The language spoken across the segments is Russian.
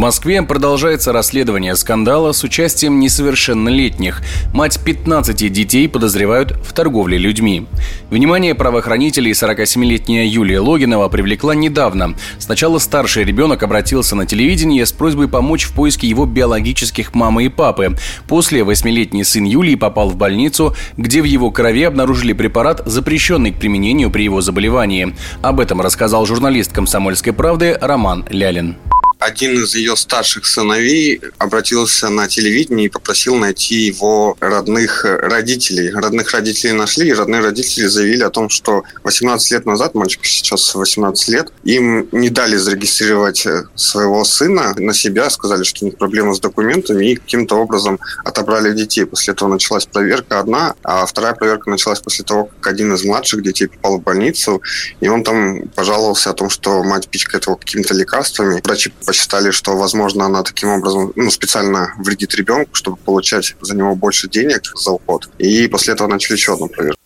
Москве продолжается расследование скандала с участием несовершеннолетних. Мать 15 детей подозревают в торговле людьми. Внимание правоохранителей 47-летняя Юлия Логинова привлекла недавно. Сначала старший ребенок обратился на телевидение с просьбой помочь в поиске его биологических мамы и папы. После восьмилетний сын Юлии попал в больницу, где в его крови обнаружили препарат, запрещенный к применению при его заболевании. Об этом рассказал журналист «Комсомольской правды» Роман Лялин один из ее старших сыновей обратился на телевидение и попросил найти его родных родителей. Родных родителей нашли, и родные родители заявили о том, что 18 лет назад, мальчик сейчас 18 лет, им не дали зарегистрировать своего сына на себя, сказали, что у них проблемы с документами, и каким-то образом отобрали детей. После этого началась проверка одна, а вторая проверка началась после того, как один из младших детей попал в больницу, и он там пожаловался о том, что мать пичкает его какими-то лекарствами. Врачи посчитали, что, возможно, она таким образом ну, специально вредит ребенку, чтобы получать за него больше денег за уход. И после этого начали еще одну проверку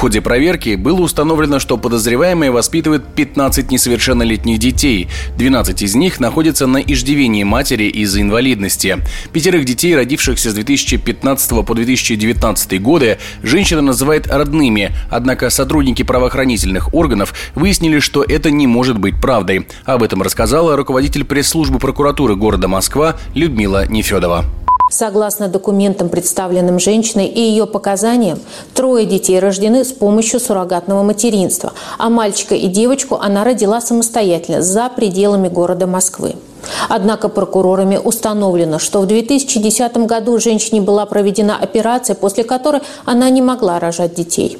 ходе проверки было установлено, что подозреваемые воспитывают 15 несовершеннолетних детей. 12 из них находятся на иждивении матери из-за инвалидности. Пятерых детей, родившихся с 2015 по 2019 годы, женщина называет родными, однако сотрудники правоохранительных органов выяснили, что это не может быть правдой. Об этом рассказала руководитель пресс-службы прокуратуры города Москва Людмила Нефедова. Согласно документам, представленным женщиной и ее показаниям, трое детей рождены с помощью суррогатного материнства, а мальчика и девочку она родила самостоятельно за пределами города Москвы. Однако прокурорами установлено, что в 2010 году женщине была проведена операция, после которой она не могла рожать детей.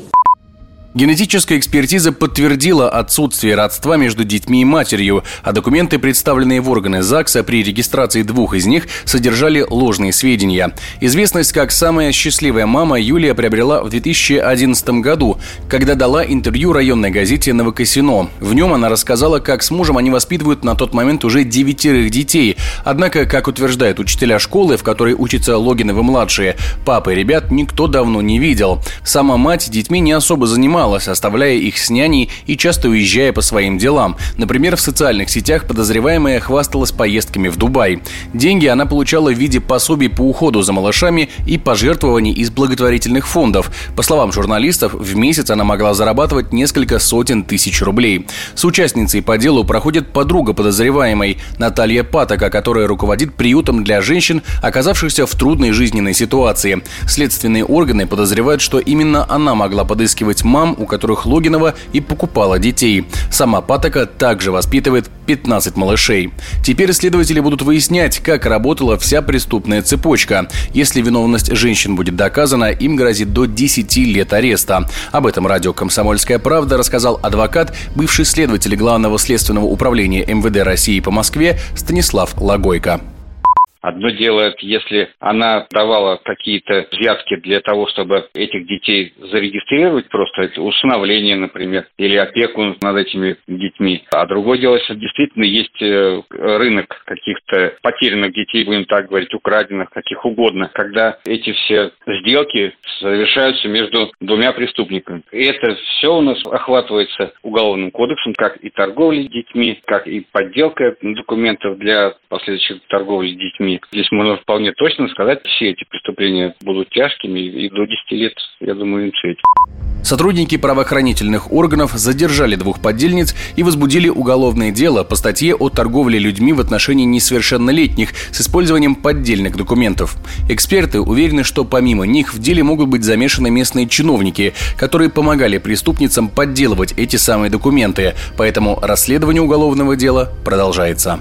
Генетическая экспертиза подтвердила отсутствие родства между детьми и матерью, а документы, представленные в органы ЗАГСа при регистрации двух из них, содержали ложные сведения. Известность как самая счастливая мама Юлия приобрела в 2011 году, когда дала интервью районной газете «Новокосино». В нем она рассказала, как с мужем они воспитывают на тот момент уже девятерых детей. Однако, как утверждают учителя школы, в которой учатся Логиновы-младшие, папы ребят никто давно не видел. Сама мать детьми не особо занималась, занималась, оставляя их с няней и часто уезжая по своим делам. Например, в социальных сетях подозреваемая хвасталась поездками в Дубай. Деньги она получала в виде пособий по уходу за малышами и пожертвований из благотворительных фондов. По словам журналистов, в месяц она могла зарабатывать несколько сотен тысяч рублей. С участницей по делу проходит подруга подозреваемой Наталья Патока, которая руководит приютом для женщин, оказавшихся в трудной жизненной ситуации. Следственные органы подозревают, что именно она могла подыскивать мам мам, у которых Логинова и покупала детей. Сама Патока также воспитывает 15 малышей. Теперь следователи будут выяснять, как работала вся преступная цепочка. Если виновность женщин будет доказана, им грозит до 10 лет ареста. Об этом радио «Комсомольская правда» рассказал адвокат, бывший следователь Главного следственного управления МВД России по Москве Станислав Лагойко. Одно дело, если она давала какие-то взятки для того, чтобы этих детей зарегистрировать, просто усыновление, например, или опеку над этими детьми. А другое дело, если действительно есть э, рынок каких-то потерянных детей, будем так говорить, украденных, каких угодно, когда эти все сделки совершаются между двумя преступниками. И это все у нас охватывается уголовным кодексом, как и торговля детьми, как и подделка документов для последующей торговли детьми детьми. Здесь можно вполне точно сказать, все эти преступления будут тяжкими и до 10 лет, я думаю, им светит. Сотрудники правоохранительных органов задержали двух подельниц и возбудили уголовное дело по статье о торговле людьми в отношении несовершеннолетних с использованием поддельных документов. Эксперты уверены, что помимо них в деле могут быть замешаны местные чиновники, которые помогали преступницам подделывать эти самые документы, поэтому расследование уголовного дела продолжается.